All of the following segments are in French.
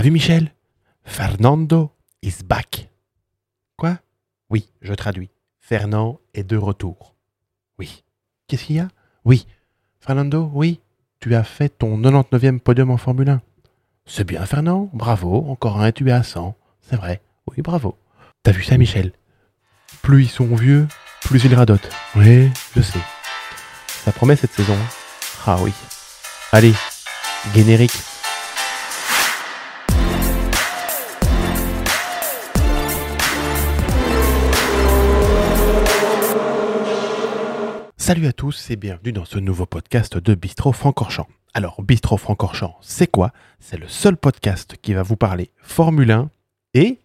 T'as vu Michel? Fernando is back. Quoi? Oui, je traduis. Fernand est de retour. Oui. Qu'est-ce qu'il y a? Oui. Fernando, oui. Tu as fait ton 99e podium en Formule 1. C'est bien, Fernand. Bravo. Encore un, tu es à 100. C'est vrai. Oui, bravo. T'as vu ça, Michel? Plus ils sont vieux, plus ils radotent. Oui, je sais. Ça promet cette saison? Ah oui. Allez, générique. Salut à tous et bienvenue dans ce nouveau podcast de Bistro Francorchamps. Alors, Bistro Francorchamps, c'est quoi? C'est le seul podcast qui va vous parler Formule 1 et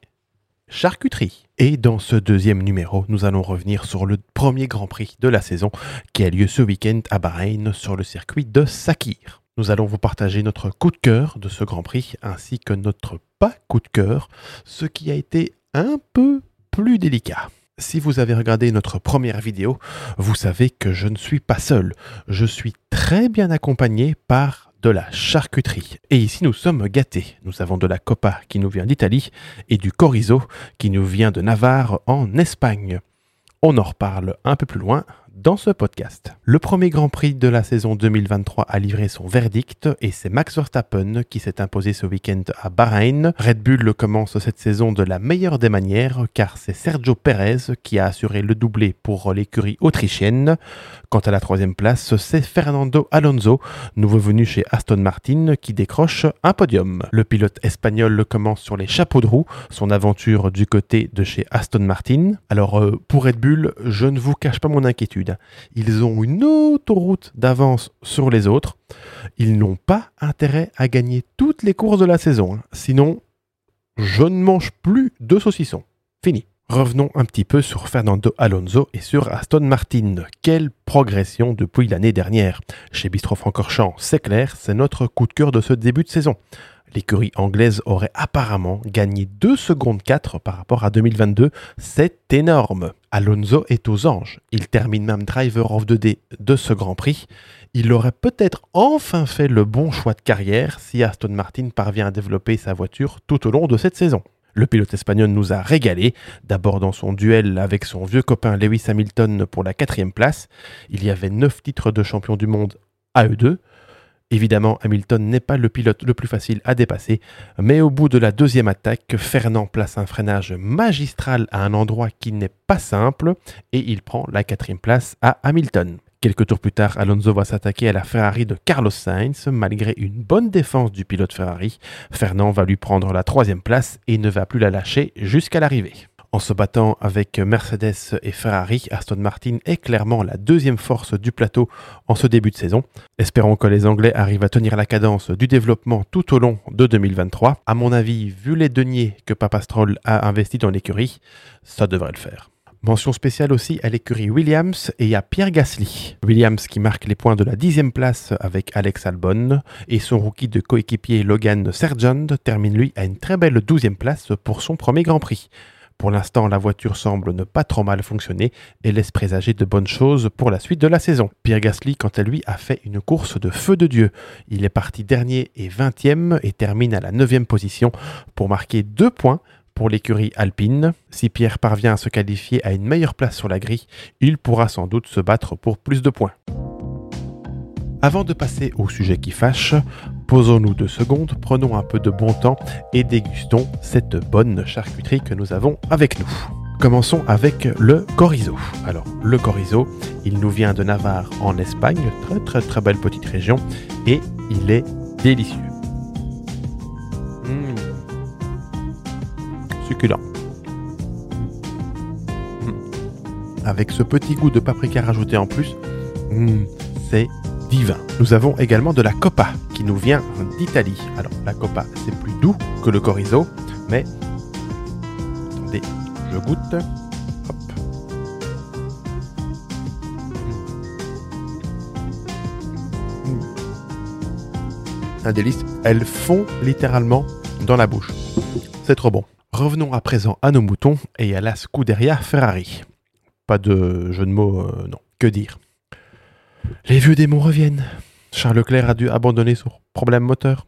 charcuterie. Et dans ce deuxième numéro, nous allons revenir sur le premier Grand Prix de la saison qui a lieu ce week-end à Bahreïn sur le circuit de Sakir. Nous allons vous partager notre coup de cœur de ce Grand Prix ainsi que notre pas coup de cœur, ce qui a été un peu plus délicat. Si vous avez regardé notre première vidéo, vous savez que je ne suis pas seul. Je suis très bien accompagné par de la charcuterie. Et ici, nous sommes gâtés. Nous avons de la Copa qui nous vient d'Italie et du Chorizo qui nous vient de Navarre en Espagne. On en reparle un peu plus loin dans ce podcast. Le premier Grand Prix de la saison 2023 a livré son verdict et c'est Max Verstappen qui s'est imposé ce week-end à Bahreïn. Red Bull commence cette saison de la meilleure des manières car c'est Sergio Perez qui a assuré le doublé pour l'écurie autrichienne. Quant à la troisième place, c'est Fernando Alonso, nouveau venu chez Aston Martin, qui décroche un podium. Le pilote espagnol commence sur les chapeaux de roue son aventure du côté de chez Aston Martin. Alors euh, pour Red Bull, je ne vous cache pas mon inquiétude. Ils ont une autoroute d'avance sur les autres. Ils n'ont pas intérêt à gagner toutes les courses de la saison. hein. Sinon, je ne mange plus de saucisson. Fini. Revenons un petit peu sur Fernando Alonso et sur Aston Martin. Quelle progression depuis l'année dernière. Chez Bistro Francorchamps, c'est clair, c'est notre coup de cœur de ce début de saison. L'écurie anglaise aurait apparemment gagné 2 secondes 4 par rapport à 2022. C'est énorme. Alonso est aux anges. Il termine même driver of the day de ce Grand Prix. Il aurait peut-être enfin fait le bon choix de carrière si Aston Martin parvient à développer sa voiture tout au long de cette saison. Le pilote espagnol nous a régalé, d'abord dans son duel avec son vieux copain Lewis Hamilton pour la quatrième place. Il y avait 9 titres de champion du monde à eux deux. Évidemment, Hamilton n'est pas le pilote le plus facile à dépasser, mais au bout de la deuxième attaque, Fernand place un freinage magistral à un endroit qui n'est pas simple et il prend la quatrième place à Hamilton. Quelques tours plus tard, Alonso va s'attaquer à la Ferrari de Carlos Sainz. Malgré une bonne défense du pilote Ferrari, Fernand va lui prendre la troisième place et ne va plus la lâcher jusqu'à l'arrivée. En se battant avec Mercedes et Ferrari, Aston Martin est clairement la deuxième force du plateau en ce début de saison. Espérons que les Anglais arrivent à tenir la cadence du développement tout au long de 2023. À mon avis, vu les deniers que Papa Stroll a investis dans l'écurie, ça devrait le faire. Mention spéciale aussi à l'écurie Williams et à Pierre Gasly. Williams qui marque les points de la dixième place avec Alex Albon et son rookie de coéquipier Logan Sargent termine lui à une très belle douzième place pour son premier Grand Prix. Pour l'instant, la voiture semble ne pas trop mal fonctionner et laisse présager de bonnes choses pour la suite de la saison. Pierre Gasly, quant à lui, a fait une course de feu de Dieu. Il est parti dernier et 20e et termine à la 9e position pour marquer deux points pour l'écurie alpine. Si Pierre parvient à se qualifier à une meilleure place sur la grille, il pourra sans doute se battre pour plus de points. Avant de passer au sujet qui fâche, posons-nous deux secondes, prenons un peu de bon temps et dégustons cette bonne charcuterie que nous avons avec nous. Commençons avec le chorizo. Alors, le chorizo, il nous vient de Navarre en Espagne, très très très belle petite région, et il est délicieux. Mmh. Succulent. Mmh. Avec ce petit goût de paprika rajouté en plus, mmh, c'est Nous avons également de la copa qui nous vient d'Italie. Alors la copa c'est plus doux que le chorizo, mais attendez, je goûte. Hop. Mm. Un délice. Elles font littéralement dans la bouche. C'est trop bon. Revenons à présent à nos moutons et à la Scuderia Ferrari. Pas de jeu de mots, euh, non. Que dire? Les vieux démons reviennent. Charles Leclerc a dû abandonner son problème moteur.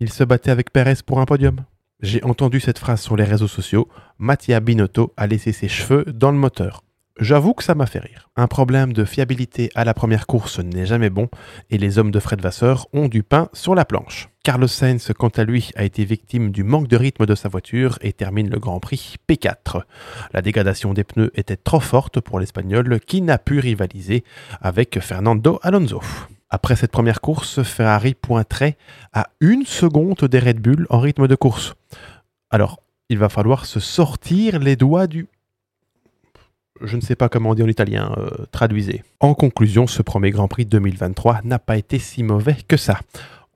Il se battait avec Perez pour un podium. J'ai entendu cette phrase sur les réseaux sociaux. Mattia Binotto a laissé ses cheveux dans le moteur. J'avoue que ça m'a fait rire. Un problème de fiabilité à la première course n'est jamais bon et les hommes de Fred Vasseur ont du pain sur la planche. Carlos Sainz, quant à lui, a été victime du manque de rythme de sa voiture et termine le Grand Prix P4. La dégradation des pneus était trop forte pour l'Espagnol qui n'a pu rivaliser avec Fernando Alonso. Après cette première course, Ferrari pointerait à une seconde des Red Bull en rythme de course. Alors, il va falloir se sortir les doigts du je ne sais pas comment on dit en italien, euh, traduisez. En conclusion, ce premier Grand Prix 2023 n'a pas été si mauvais que ça.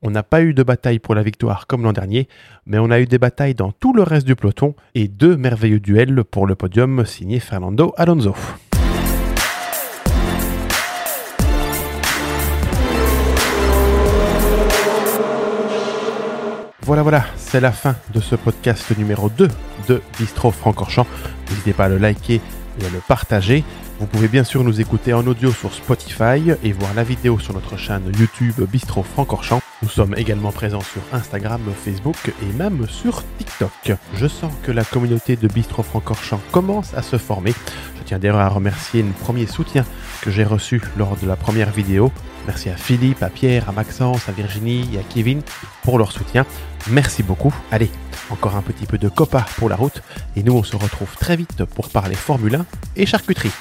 On n'a pas eu de bataille pour la victoire comme l'an dernier, mais on a eu des batailles dans tout le reste du peloton et deux merveilleux duels pour le podium signé Fernando Alonso. Voilà, voilà, c'est la fin de ce podcast numéro 2 de Bistro Francorchamps. N'hésitez pas à le liker et à le partager. Vous pouvez bien sûr nous écouter en audio sur Spotify et voir la vidéo sur notre chaîne YouTube Bistro Francorchamps. Nous sommes également présents sur Instagram, Facebook et même sur TikTok. Je sens que la communauté de Bistro Francorchamps commence à se former. Je tiens d'ailleurs à remercier le premier soutien que j'ai reçu lors de la première vidéo. Merci à Philippe, à Pierre, à Maxence, à Virginie et à Kevin pour leur soutien. Merci beaucoup. Allez, encore un petit peu de copa pour la route et nous on se retrouve très vite pour parler Formule 1 et charcuterie.